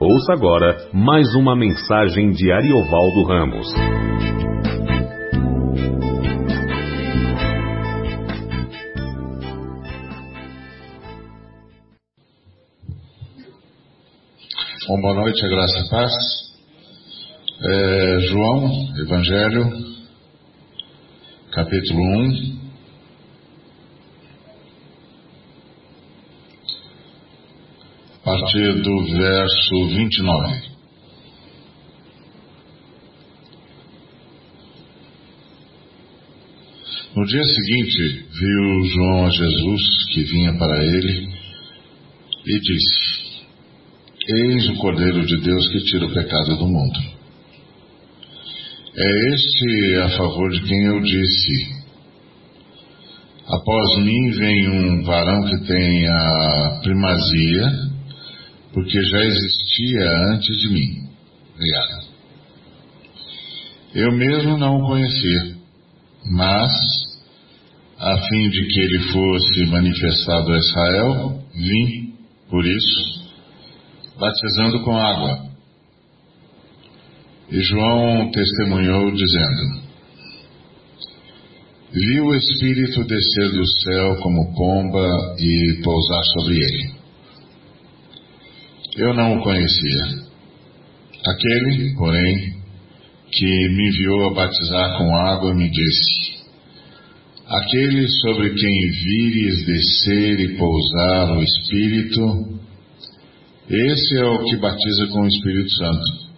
Ouça agora mais uma mensagem de Ariovaldo Ramos. Bom, boa noite, a graça e a paz. É, João, Evangelho, capítulo 1. A partir do verso 29. No dia seguinte, viu João a Jesus que vinha para ele e disse: Eis o Cordeiro de Deus que tira o pecado do mundo. É este a favor de quem eu disse: Após mim vem um varão que tem a primazia, porque já existia antes de mim. Obrigado. Eu mesmo não o conhecia, mas, a fim de que ele fosse manifestado a Israel, vim, por isso, batizando com água. E João testemunhou, dizendo: Vi o Espírito descer do céu como pomba e pousar sobre ele. Eu não o conhecia. Aquele, porém, que me enviou a batizar com água, me disse: Aquele sobre quem vires descer e pousar o Espírito, esse é o que batiza com o Espírito Santo.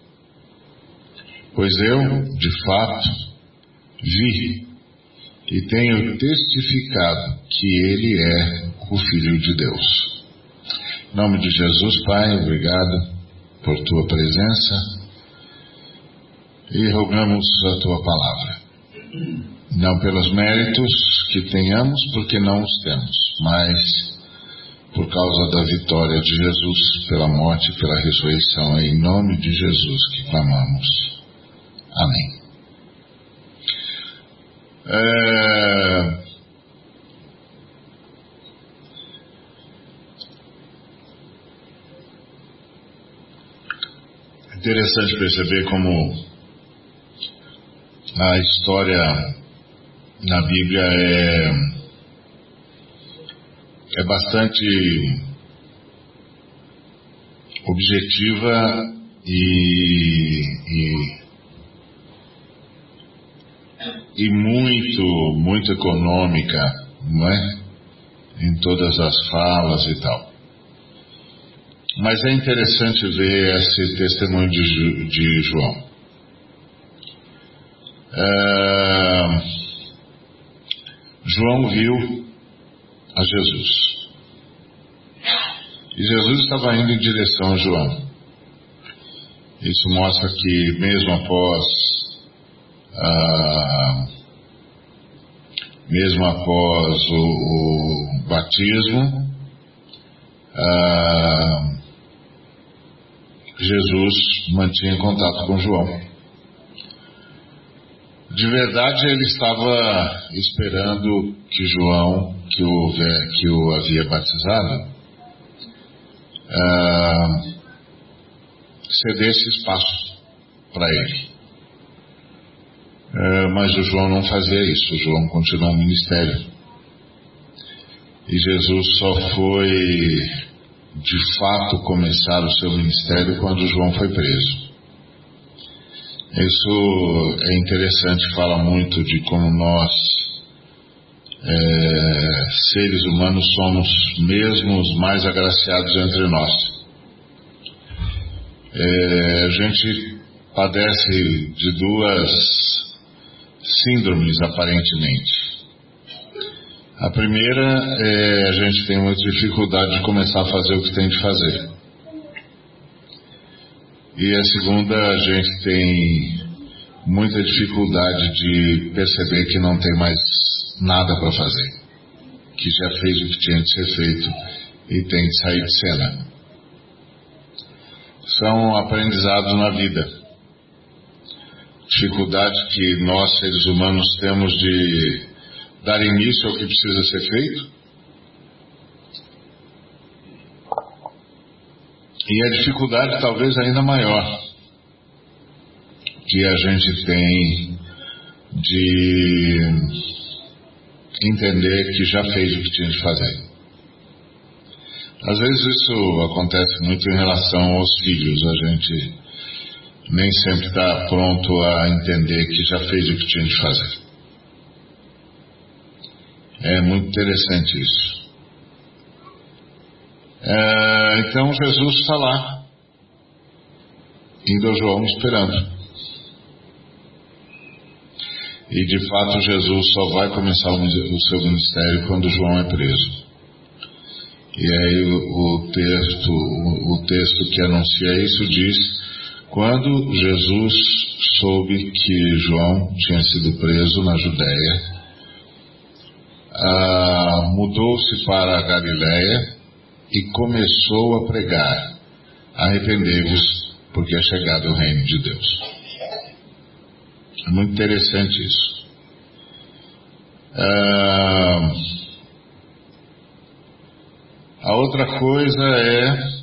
Pois eu, de fato, vi e tenho testificado que ele é o Filho de Deus. Em nome de Jesus, Pai, obrigado por tua presença e rogamos a tua palavra. Não pelos méritos que tenhamos, porque não os temos, mas por causa da vitória de Jesus, pela morte e pela ressurreição. É em nome de Jesus que clamamos. Amém. É... Interessante perceber como a história na Bíblia é, é bastante objetiva e, e, e muito, muito econômica, não é? Em todas as falas e tal. Mas é interessante ver esse testemunho de, de João. É, João viu a Jesus. E Jesus estava indo em direção a João. Isso mostra que, mesmo após. Ah, mesmo após o, o batismo, ah, Jesus mantinha contato com João. De verdade, ele estava esperando que João, que o, que o havia batizado, ah, cedesse espaço para ele. Ah, mas o João não fazia isso, o João continuou no ministério. E Jesus só foi de fato começar o seu ministério quando João foi preso. Isso é interessante, fala muito de como nós, é, seres humanos, somos mesmo os mais agraciados entre nós. É, a gente padece de duas síndromes, aparentemente. A primeira é a gente tem uma dificuldade de começar a fazer o que tem de fazer. E a segunda, a gente tem muita dificuldade de perceber que não tem mais nada para fazer, que já fez o que tinha de ser feito e tem de sair de cena. São aprendizados na vida. Dificuldade que nós, seres humanos, temos de dar início ao que precisa ser feito E a dificuldade talvez ainda maior que a gente tem de entender que já fez o que tinha de fazer. Às vezes isso acontece muito em relação aos filhos, a gente nem sempre está pronto a entender que já fez o que tinha de fazer. É muito interessante isso. É, então Jesus está lá, indo a João esperando. E de fato Jesus só vai começar o seu ministério quando João é preso. E aí o, o texto, o, o texto que anuncia isso diz: quando Jesus soube que João tinha sido preso na Judéia, ah, mudou-se para a Galiléia e começou a pregar: arrependei-vos, porque é chegado o reino de Deus. É muito interessante isso. Ah, a outra coisa é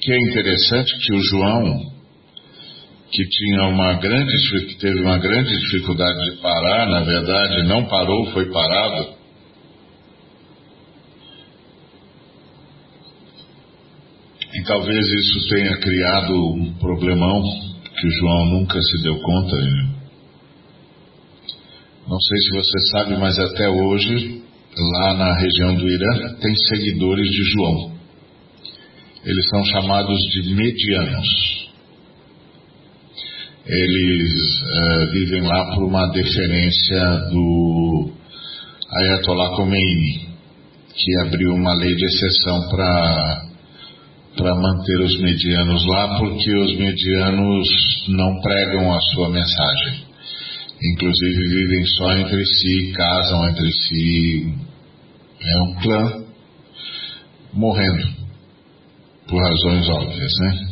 que é interessante que o João, que tinha uma grande, que teve uma grande dificuldade de parar, na verdade não parou, foi parado. E talvez isso tenha criado um problemão que o João nunca se deu conta. Não sei se você sabe, mas até hoje, lá na região do Irã, tem seguidores de João. Eles são chamados de medianos. Eles uh, vivem lá por uma deferência do Ayatollah Khomeini, que abriu uma lei de exceção para para manter os medianos lá, porque os medianos não pregam a sua mensagem. Inclusive vivem só entre si, casam entre si. É um clã morrendo, por razões óbvias, né?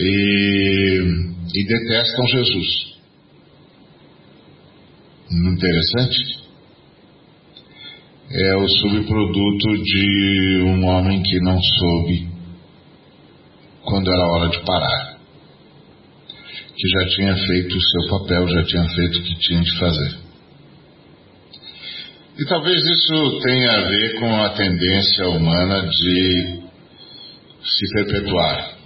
E, e detestam Jesus. Interessante? é o subproduto de um homem que não soube quando era hora de parar, que já tinha feito o seu papel, já tinha feito o que tinha de fazer. E talvez isso tenha a ver com a tendência humana de se perpetuar.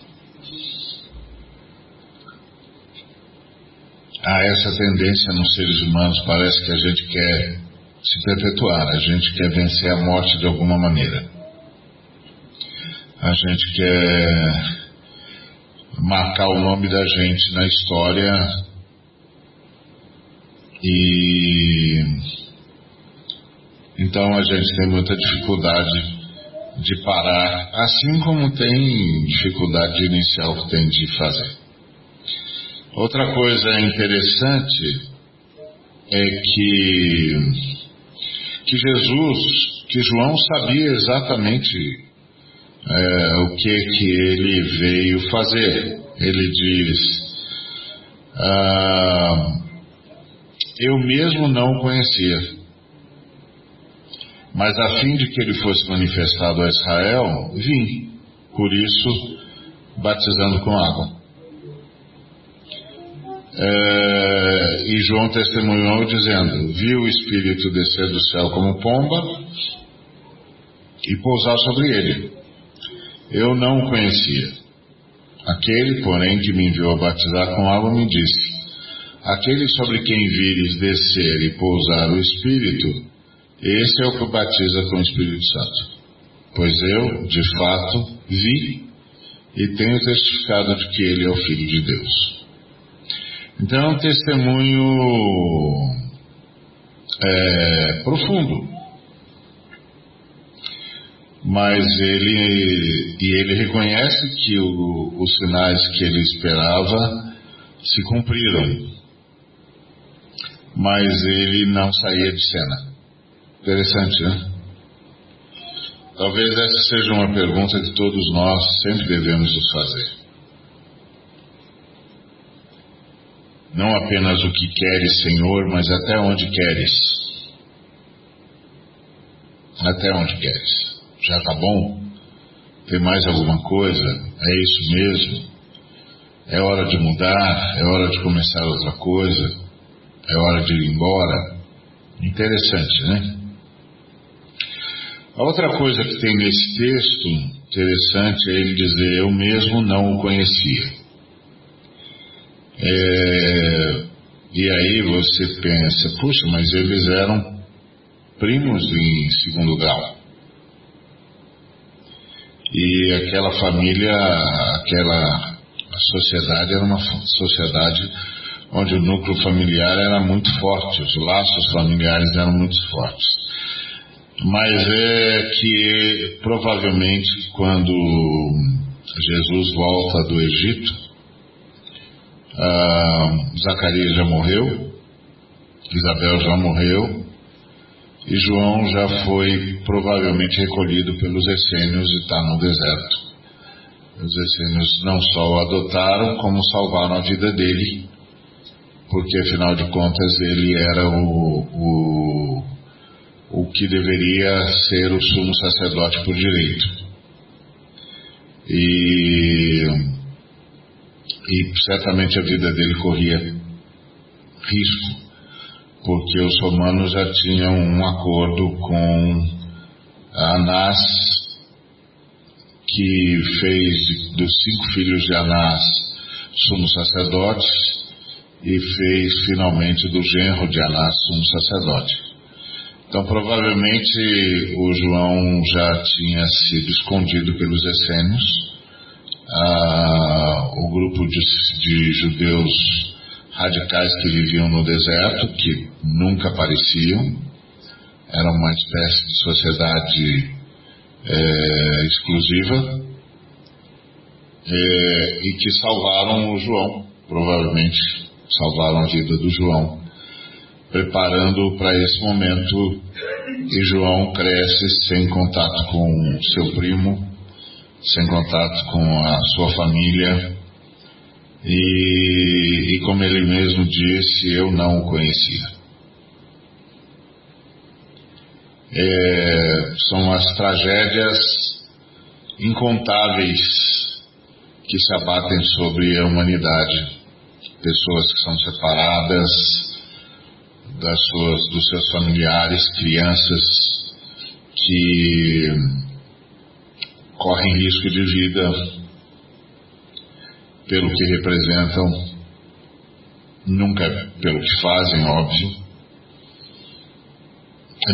Há essa tendência nos seres humanos, parece que a gente quer se perpetuar, a gente quer vencer a morte de alguma maneira. A gente quer marcar o nome da gente na história e então a gente tem muita dificuldade de parar, assim como tem dificuldade de iniciar o que tem de fazer. Outra coisa interessante é que que Jesus, que João sabia exatamente é, o que que ele veio fazer. Ele diz: ah, Eu mesmo não o conhecia, mas a fim de que ele fosse manifestado a Israel, vim, por isso, batizando com água. É, e João testemunhou dizendo: Viu o Espírito descer do céu como pomba e pousar sobre ele. Eu não o conhecia. Aquele, porém, que me enviou a batizar com água, me disse: Aquele sobre quem vires descer e pousar o Espírito, esse é o que batiza com o Espírito Santo. Pois eu, de fato, vi e tenho testificado de que ele é o Filho de Deus. Então é um testemunho é, profundo. Mas ele, e ele reconhece que o, os sinais que ele esperava se cumpriram. Mas ele não saía de cena. Interessante, né? Talvez essa seja uma pergunta que todos nós sempre devemos nos fazer. Não apenas o que queres, Senhor, mas até onde queres. Até onde queres. Já tá bom? Tem mais alguma coisa? É isso mesmo? É hora de mudar? É hora de começar outra coisa? É hora de ir embora? Interessante, né? A outra coisa que tem nesse texto interessante é ele dizer: Eu mesmo não o conhecia. É, e aí você pensa: Puxa, mas eles eram primos em segundo grau. E aquela família, aquela sociedade era uma sociedade onde o núcleo familiar era muito forte, os laços familiares eram muito fortes. Mas é que provavelmente quando Jesus volta do Egito, ah, Zacarias já morreu, Isabel já morreu, e João já foi provavelmente recolhido pelos essênios e está no deserto. Os essênios não só o adotaram, como salvaram a vida dele, porque afinal de contas ele era o, o, o que deveria ser o sumo sacerdote por direito. E, e certamente a vida dele corria risco porque os romanos já tinham um acordo com Anás, que fez dos cinco filhos de Anás sumos sacerdotes e fez finalmente do genro de Anás sumo sacerdote. Então provavelmente o João já tinha sido escondido pelos essênios. Ah, o grupo de, de judeus radicais que viviam no deserto, que nunca apareciam, era uma espécie de sociedade é, exclusiva, é, e que salvaram o João, provavelmente salvaram a vida do João, preparando para esse momento. E João cresce sem contato com seu primo, sem contato com a sua família, e, e como ele mesmo disse, eu não o conhecia. É, são as tragédias incontáveis que se abatem sobre a humanidade. Pessoas que são separadas das suas, dos seus familiares, crianças que correm risco de vida pelo que representam, nunca pelo que fazem, óbvio.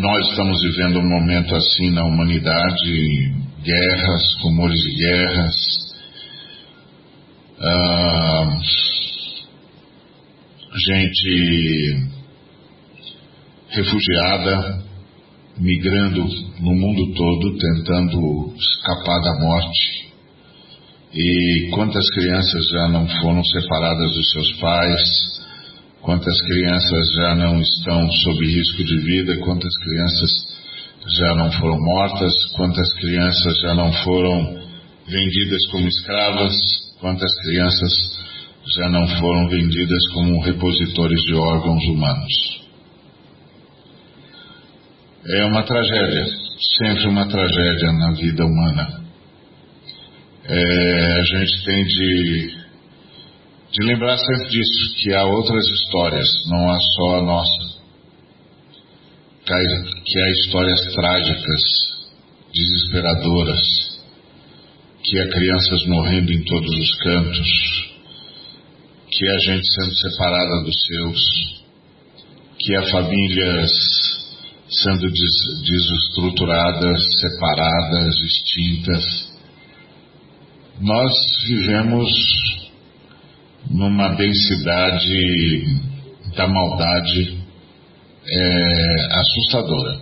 Nós estamos vivendo um momento assim na humanidade, guerras, rumores de guerras, ah, gente refugiada, migrando no mundo todo, tentando escapar da morte. E quantas crianças já não foram separadas dos seus pais? Quantas crianças já não estão sob risco de vida? Quantas crianças já não foram mortas? Quantas crianças já não foram vendidas como escravas? Quantas crianças já não foram vendidas como repositores de órgãos humanos? É uma tragédia, sempre uma tragédia na vida humana é, a gente tem de, de lembrar sempre disso, que há outras histórias, não há só a nossa. Que há, histórias trágicas, desesperadoras, que há crianças morrendo em todos os cantos, que há gente sendo separada dos seus, que há famílias sendo des, desestruturadas, separadas, extintas nós vivemos numa densidade da maldade é, assustadora.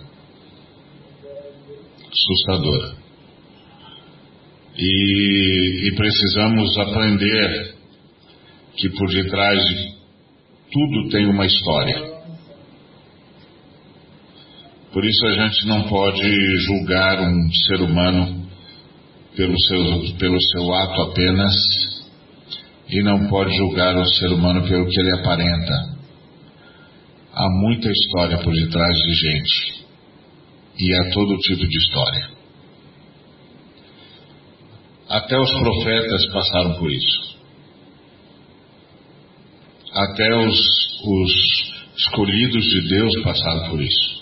Assustadora. E, e precisamos aprender que por detrás de tudo tem uma história. Por isso a gente não pode julgar um ser humano pelo seu, pelo seu ato apenas e não pode julgar o ser humano pelo que ele aparenta. Há muita história por detrás de gente e há todo tipo de história. Até os profetas passaram por isso. Até os, os escolhidos de Deus passaram por isso.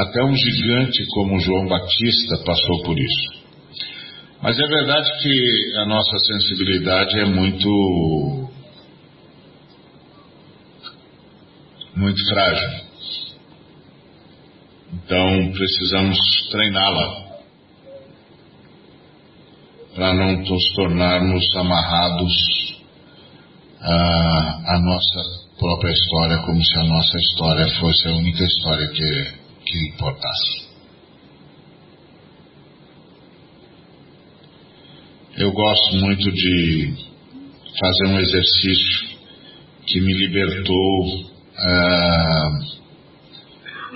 Até um gigante como João Batista passou por isso. Mas é verdade que a nossa sensibilidade é muito muito frágil. Então precisamos treiná-la para não nos tornarmos amarrados à, à, nossa própria história, como se a nossa história fosse a única história que, que importasse. Eu gosto muito de fazer um exercício que me libertou ah,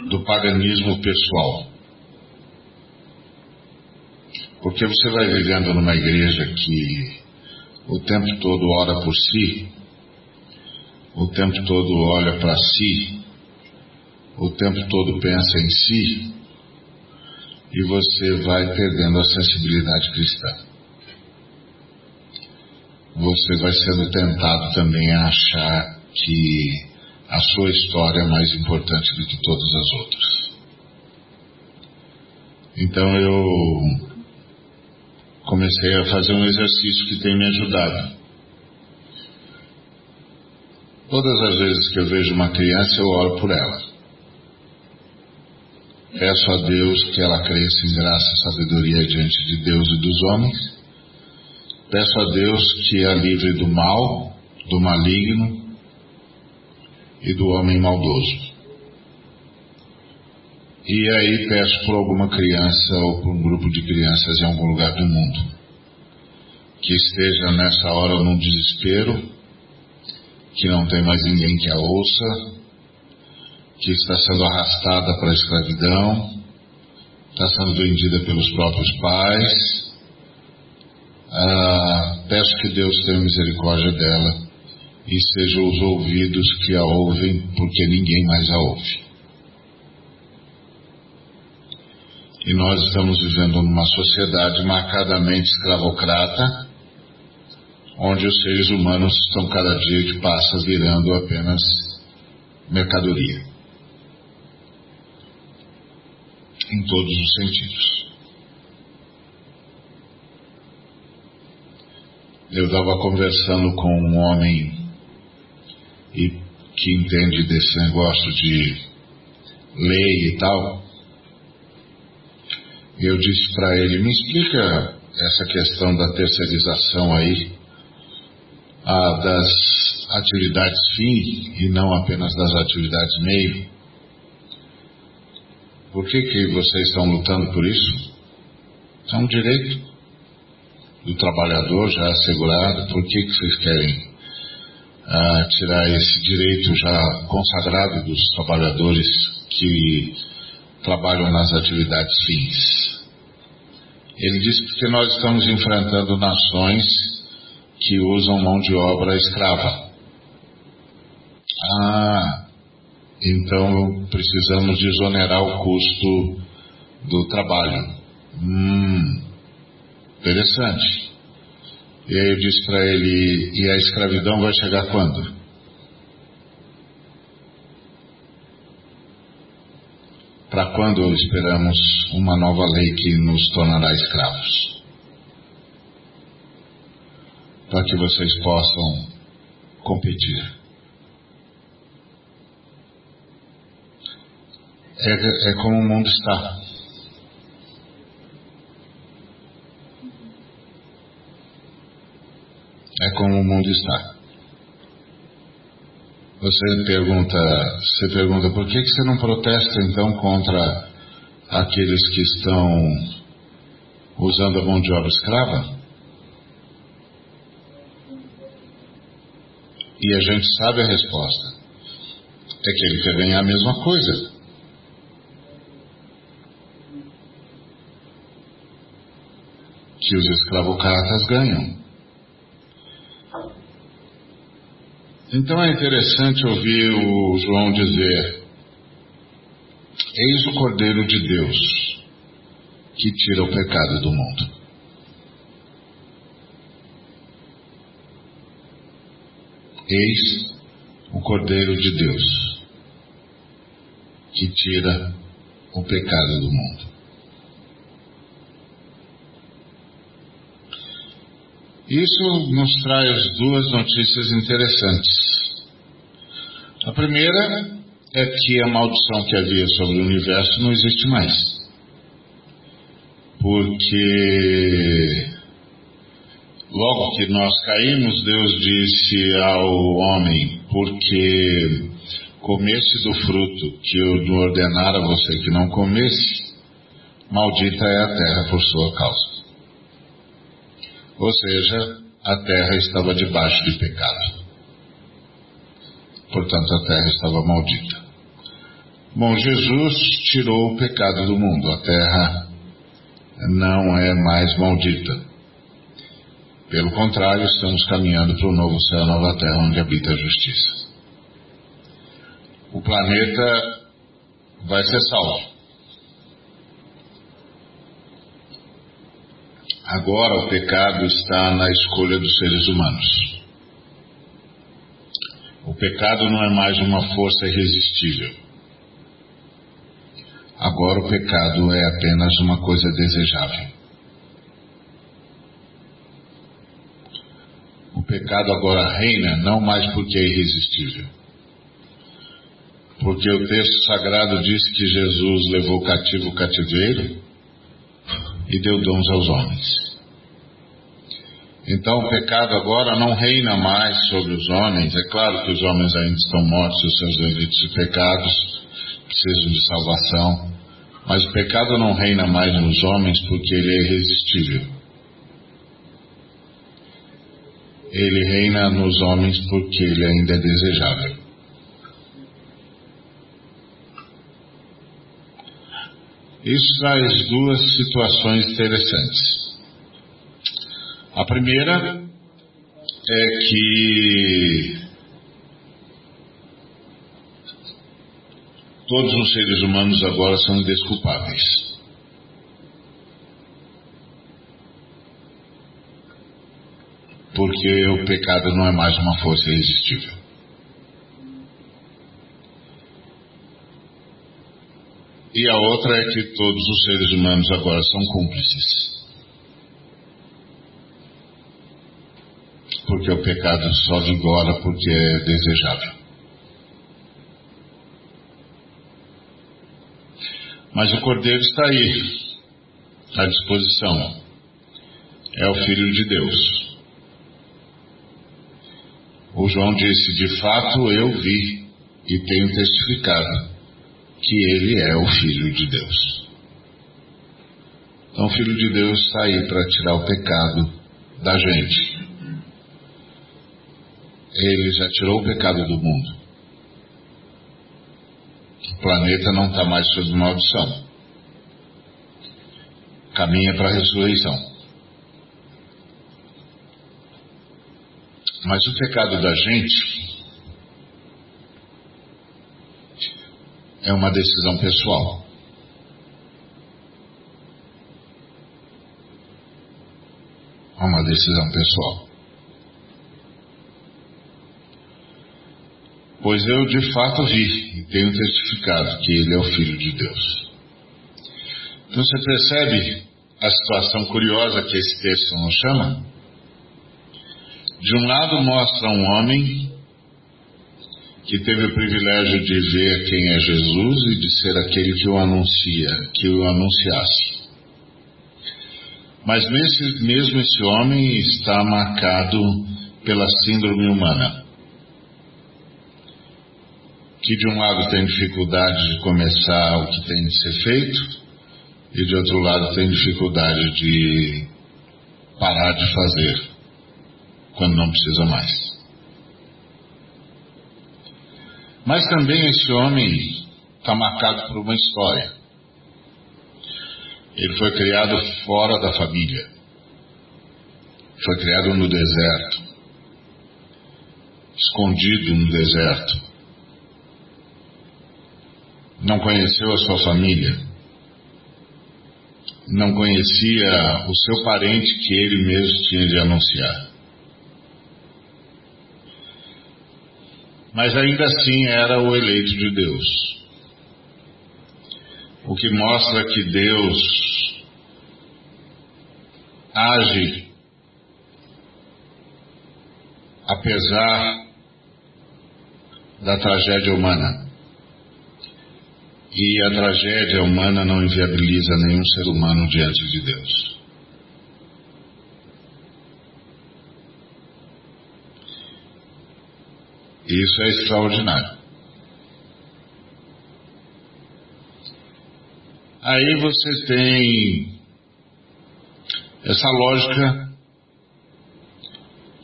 do paganismo pessoal. Porque você vai vivendo numa igreja que o tempo todo ora por si, o tempo todo olha para si, o tempo todo pensa em si, e você vai perdendo a sensibilidade cristã. Você vai sendo tentado também a achar que a sua história é mais importante do que todas as outras. Então eu comecei a fazer um exercício que tem me ajudado. Todas as vezes que eu vejo uma criança, eu oro por ela. Peço a Deus que ela cresça em graça e sabedoria diante de Deus e dos homens. Peço a Deus que a livre do mal, do maligno e do homem maldoso. E aí peço por alguma criança ou por um grupo de crianças em algum lugar do mundo que esteja nessa hora num desespero, que não tem mais ninguém que a ouça, que está sendo arrastada para a escravidão, está sendo vendida pelos próprios pais. Ah, peço que Deus tenha misericórdia dela e sejam os ouvidos que a ouvem, porque ninguém mais a ouve. E nós estamos vivendo numa sociedade marcadamente escravocrata, onde os seres humanos estão cada dia que passa virando apenas mercadoria. Em todos os sentidos. Eu estava conversando com um homem e que entende desse negócio de lei e tal, eu disse para ele, me explica essa questão da terceirização aí, a, das atividades fim e não apenas das atividades meio. Por que, que vocês estão lutando por isso? É um direito do trabalhador já assegurado. Por que, que vocês querem a tirar esse direito já consagrado dos trabalhadores que trabalham nas atividades fins. Ele diz que nós estamos enfrentando nações que usam mão de obra escrava. Ah, então precisamos desonerar o custo do trabalho. Hum, interessante. E aí eu disse para ele: e a escravidão vai chegar quando? Para quando esperamos uma nova lei que nos tornará escravos? Para que vocês possam competir. É, é como o mundo está. é como o mundo está. Você pergunta, você pergunta por que, que você não protesta então contra aqueles que estão usando a mão de obra escrava? E a gente sabe a resposta. É que ele quer ganhar a mesma coisa. que os escravocratas ganham. Então é interessante ouvir o João dizer: Eis o Cordeiro de Deus que tira o pecado do mundo. Eis o Cordeiro de Deus que tira o pecado do mundo. Isso nos traz duas notícias interessantes. A primeira é que a maldição que havia sobre o universo não existe mais. Porque logo que nós caímos, Deus disse ao homem: Porque comesse do fruto que eu ordenara a você que não comesse, maldita é a terra por sua causa. Ou seja, a terra estava debaixo de pecado. Portanto, a terra estava maldita. Bom, Jesus tirou o pecado do mundo. A terra não é mais maldita. Pelo contrário, estamos caminhando para o novo céu nova terra onde habita a justiça. O planeta vai ser salvo. Agora o pecado está na escolha dos seres humanos. O pecado não é mais uma força irresistível. Agora o pecado é apenas uma coisa desejável. O pecado agora reina não mais porque é irresistível. Porque o texto sagrado diz que Jesus levou cativo o cativeiro e deu dons aos homens. Então o pecado agora não reina mais sobre os homens. É claro que os homens ainda estão mortos os seus delitos e pecados, precisam de salvação. Mas o pecado não reina mais nos homens porque ele é irresistível. Ele reina nos homens porque ele ainda é desejável. Isso traz duas situações interessantes. A primeira é que todos os seres humanos agora são indesculpáveis. Porque o pecado não é mais uma força irresistível. E a outra é que todos os seres humanos agora são cúmplices. Porque o pecado só vigora porque é desejável. Mas o Cordeiro está aí, à disposição. É o Filho de Deus. O João disse: De fato eu vi e tenho testificado que ele é o Filho de Deus. Então, o Filho de Deus está aí para tirar o pecado da gente. Ele já tirou o pecado do mundo. O planeta não está mais sob maldição. Caminha para a ressurreição. Mas o pecado da gente é uma decisão pessoal. É uma decisão pessoal. Pois eu de fato vi e tenho testificado que ele é o Filho de Deus. Então você percebe a situação curiosa que esse texto nos chama? De um lado mostra um homem que teve o privilégio de ver quem é Jesus e de ser aquele que o anuncia, que o anunciasse. Mas mesmo, esse homem está marcado pela síndrome humana, que de um lado tem dificuldade de começar o que tem de ser feito, e de outro lado tem dificuldade de parar de fazer quando não precisa mais. Mas também esse homem está marcado por uma história. Ele foi criado fora da família. Foi criado no deserto. Escondido no deserto. Não conheceu a sua família. Não conhecia o seu parente que ele mesmo tinha de anunciar. mas ainda assim era o eleito de Deus. O que mostra que Deus age apesar da tragédia humana. E a tragédia humana não inviabiliza nenhum ser humano diante de Deus. Isso é extraordinário. Aí você tem essa lógica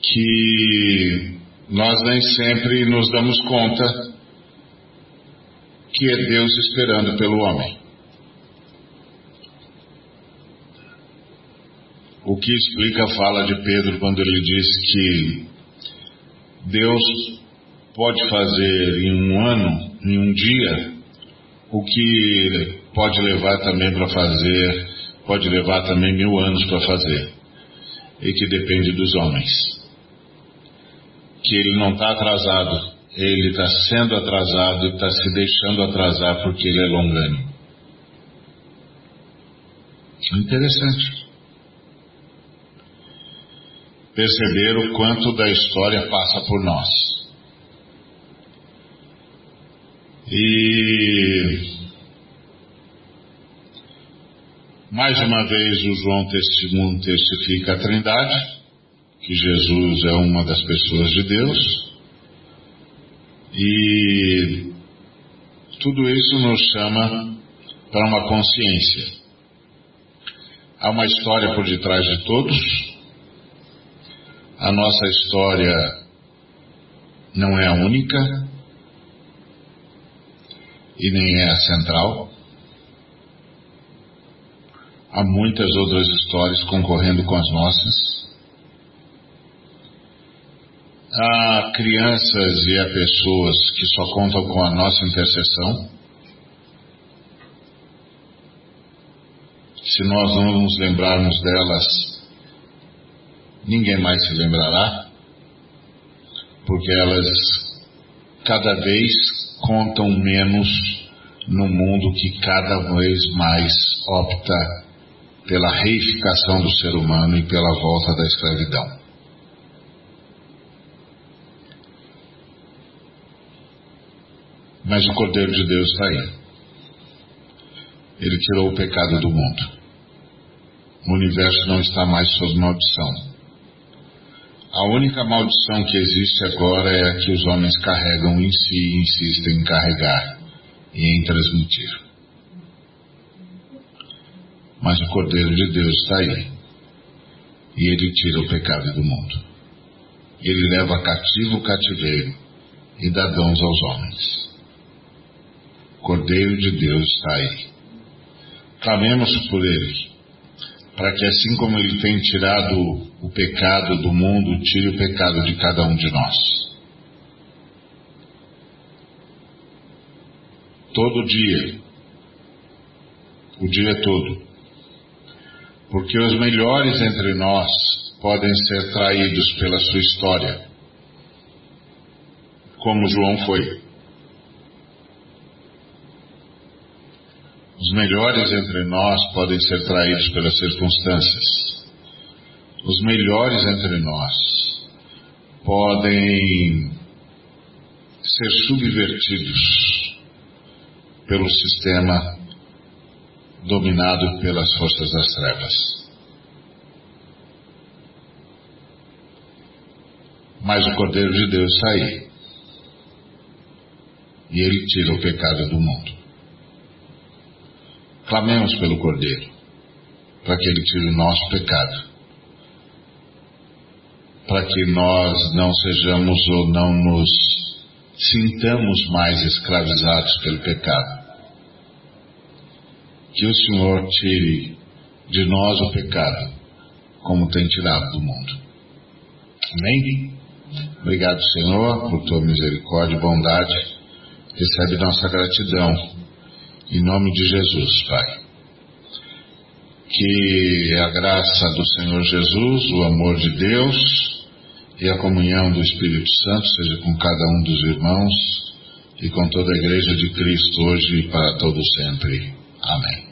que nós nem sempre nos damos conta que é Deus esperando pelo homem. O que explica a fala de Pedro quando ele diz que Deus pode fazer em um ano, em um dia, o que pode levar também para fazer, pode levar também mil anos para fazer, e que depende dos homens. Que ele não está atrasado, ele está sendo atrasado e está se deixando atrasar porque ele é longânimo. Interessante. Perceber o quanto da história passa por nós. E mais uma vez o João testifica a Trindade, que Jesus é uma das pessoas de Deus, e tudo isso nos chama para uma consciência. Há uma história por detrás de todos. A nossa história não é a única e nem é a central. Há muitas outras histórias concorrendo com as nossas. Há crianças e há pessoas que só contam com a nossa intercessão. Se nós não nos lembrarmos delas, ninguém mais se lembrará, porque elas cada vez contam menos no mundo que cada vez mais opta pela reificação do ser humano e pela volta da escravidão. Mas o Cordeiro de Deus está aí. Ele tirou o pecado do mundo. O universo não está mais sob maldição. A única maldição que existe agora é a que os homens carregam em si e insistem em carregar e em transmitir. Mas o Cordeiro de Deus está aí. E ele tira o pecado do mundo. Ele leva cativo o cativeiro e dá dons aos homens. Cordeiro de Deus está aí. Clamemos por Ele, para que assim como Ele tem tirado o pecado do mundo, tire o pecado de cada um de nós. Todo dia, o dia todo, porque os melhores entre nós podem ser traídos pela sua história, como João foi. Os melhores entre nós podem ser traídos pelas circunstâncias. Os melhores entre nós podem ser subvertidos pelo sistema dominado pelas forças das trevas. Mas o Cordeiro de Deus está aí. E ele tira o pecado do mundo. Clamemos pelo Cordeiro, para que ele tire o nosso pecado, para que nós não sejamos ou não nos sintamos mais escravizados pelo pecado. Que o Senhor tire de nós o pecado, como tem tirado do mundo. Amém? Obrigado, Senhor, por tua misericórdia e bondade. Recebe nossa gratidão em nome de Jesus, Pai. Que a graça do Senhor Jesus, o amor de Deus e a comunhão do Espírito Santo seja com cada um dos irmãos e com toda a Igreja de Cristo hoje e para todo sempre. Amém.